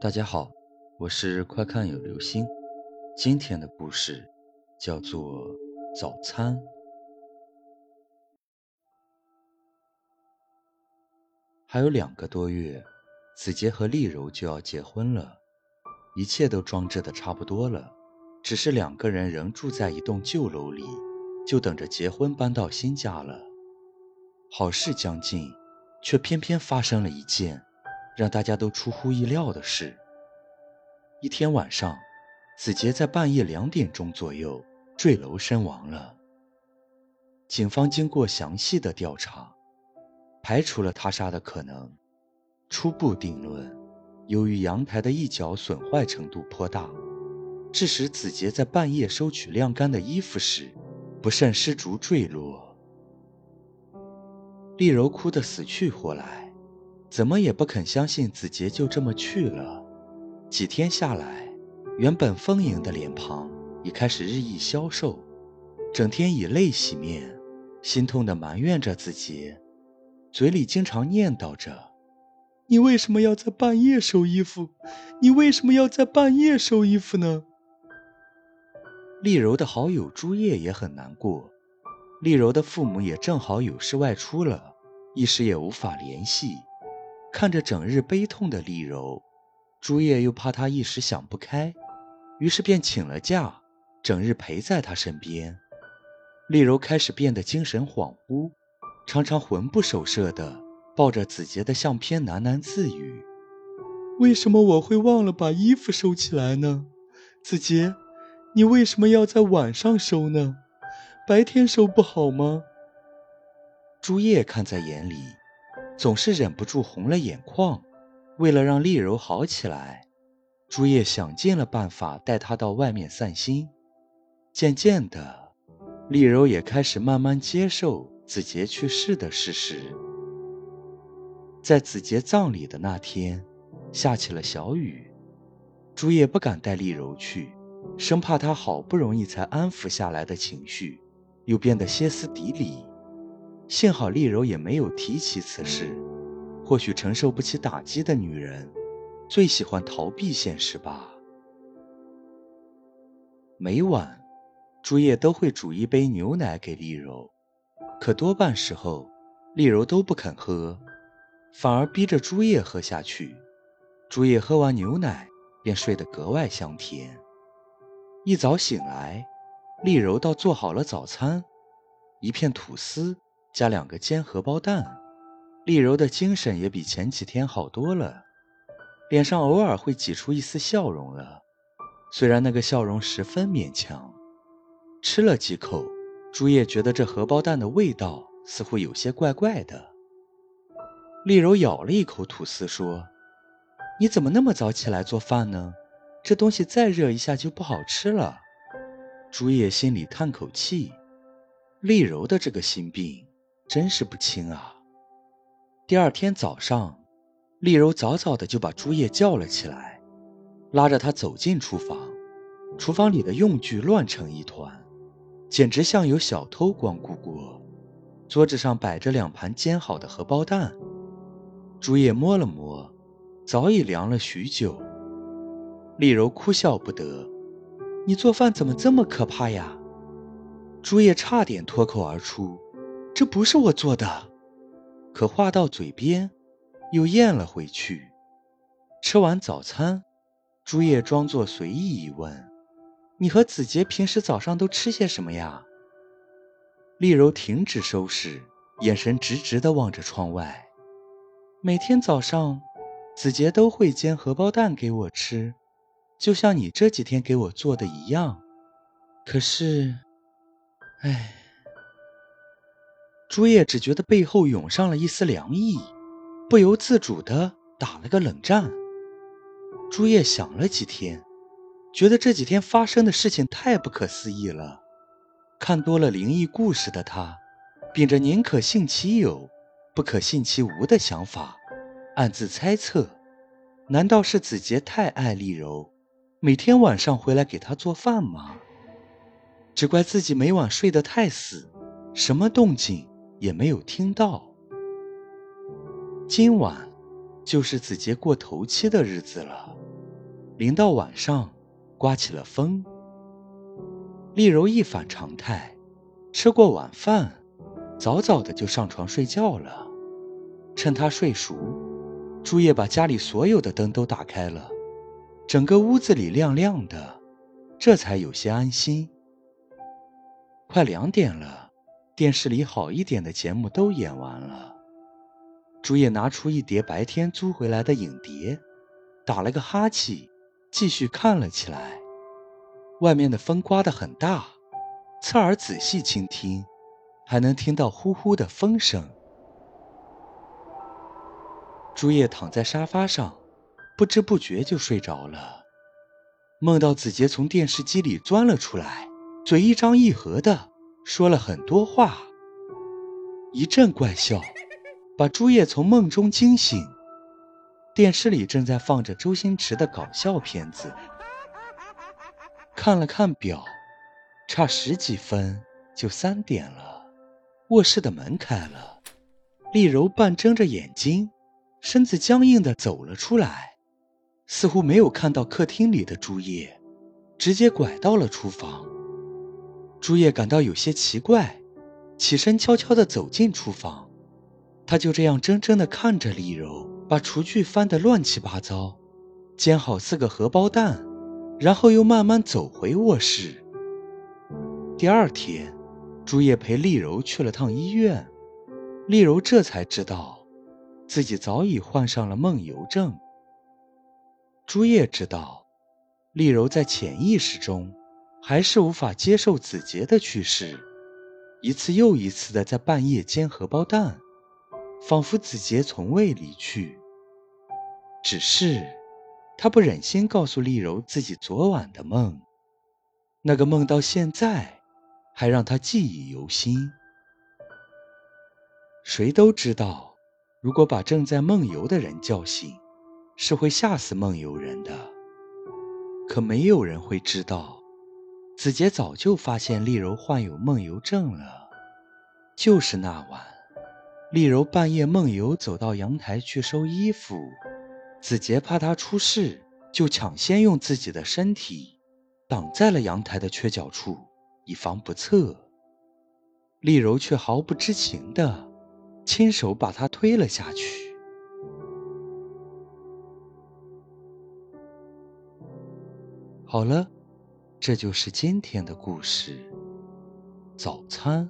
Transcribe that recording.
大家好，我是快看有流星。今天的故事叫做早餐。还有两个多月，子杰和丽柔就要结婚了，一切都装置的差不多了，只是两个人仍住在一栋旧楼里，就等着结婚搬到新家了。好事将近，却偏偏发生了一件。让大家都出乎意料的是，一天晚上，子杰在半夜两点钟左右坠楼身亡了。警方经过详细的调查，排除了他杀的可能，初步定论：由于阳台的一角损坏程度颇大，致使子杰在半夜收取晾干的衣服时，不慎失足坠落。丽柔哭得死去活来。怎么也不肯相信子杰就这么去了。几天下来，原本丰盈的脸庞已开始日益消瘦，整天以泪洗面，心痛地埋怨着子杰，嘴里经常念叨着：“你为什么要在半夜收衣服？你为什么要在半夜收衣服呢？”丽柔的好友朱叶也很难过，丽柔的父母也正好有事外出了，一时也无法联系。看着整日悲痛的丽柔，朱叶又怕她一时想不开，于是便请了假，整日陪在她身边。丽柔开始变得精神恍惚，常常魂不守舍地抱着子杰的相片喃喃自语：“为什么我会忘了把衣服收起来呢？子杰，你为什么要在晚上收呢？白天收不好吗？”朱叶看在眼里。总是忍不住红了眼眶。为了让丽柔好起来，朱叶想尽了办法带她到外面散心。渐渐的，丽柔也开始慢慢接受子杰去世的事实。在子杰葬礼的那天，下起了小雨，朱叶不敢带丽柔去，生怕她好不容易才安抚下来的情绪又变得歇斯底里。幸好丽柔也没有提起此事，或许承受不起打击的女人，最喜欢逃避现实吧。每晚，朱叶都会煮一杯牛奶给丽柔，可多半时候，丽柔都不肯喝，反而逼着朱叶喝下去。朱叶喝完牛奶，便睡得格外香甜。一早醒来，丽柔倒做好了早餐，一片吐司。加两个煎荷包蛋，丽柔的精神也比前几天好多了，脸上偶尔会挤出一丝笑容了，虽然那个笑容十分勉强。吃了几口，朱叶觉得这荷包蛋的味道似乎有些怪怪的。丽柔咬了一口吐司，说：“你怎么那么早起来做饭呢？这东西再热一下就不好吃了。”朱叶心里叹口气，丽柔的这个心病。真是不轻啊！第二天早上，丽柔早早的就把朱叶叫了起来，拉着他走进厨房。厨房里的用具乱成一团，简直像有小偷光顾过。桌子上摆着两盘煎好的荷包蛋，朱叶摸了摸，早已凉了许久。丽柔哭笑不得：“你做饭怎么这么可怕呀？”朱叶差点脱口而出。这不是我做的，可话到嘴边，又咽了回去。吃完早餐，朱叶装作随意一问：“你和子杰平时早上都吃些什么呀？”丽柔停止收拾，眼神直直地望着窗外。每天早上，子杰都会煎荷包蛋给我吃，就像你这几天给我做的一样。可是，唉。朱叶只觉得背后涌上了一丝凉意，不由自主地打了个冷战。朱叶想了几天，觉得这几天发生的事情太不可思议了。看多了灵异故事的他，秉着宁可信其有，不可信其无的想法，暗自猜测：难道是子杰太爱丽柔，每天晚上回来给她做饭吗？只怪自己每晚睡得太死，什么动静？也没有听到。今晚就是子杰过头七的日子了。临到晚上，刮起了风。丽柔一反常态，吃过晚饭，早早的就上床睡觉了。趁她睡熟，朱叶把家里所有的灯都打开了，整个屋子里亮亮的，这才有些安心。快两点了，电视里好一点的节目都演完了。朱叶拿出一叠白天租回来的影碟，打了个哈欠，继续看了起来。外面的风刮得很大，侧耳仔细倾听，还能听到呼呼的风声。朱叶躺在沙发上，不知不觉就睡着了，梦到子杰从电视机里钻了出来，嘴一张一合的说了很多话，一阵怪笑。把朱叶从梦中惊醒。电视里正在放着周星驰的搞笑片子。看了看表，差十几分就三点了。卧室的门开了，丽柔半睁着眼睛，身子僵硬的走了出来，似乎没有看到客厅里的朱叶，直接拐到了厨房。朱叶感到有些奇怪，起身悄悄地走进厨房。他就这样怔怔地看着丽柔，把厨具翻得乱七八糟，煎好四个荷包蛋，然后又慢慢走回卧室。第二天，朱叶陪丽柔去了趟医院，丽柔这才知道，自己早已患上了梦游症。朱叶知道，丽柔在潜意识中还是无法接受子杰的去世，一次又一次地在半夜煎荷包蛋。仿佛子杰从未离去，只是他不忍心告诉丽柔自己昨晚的梦，那个梦到现在还让他记忆犹新。谁都知道，如果把正在梦游的人叫醒，是会吓死梦游人的。可没有人会知道，子杰早就发现丽柔患有梦游症了，就是那晚。丽柔半夜梦游，走到阳台去收衣服。子杰怕她出事，就抢先用自己的身体挡在了阳台的缺角处，以防不测。丽柔却毫不知情的亲手把他推了下去。好了，这就是今天的故事。早餐。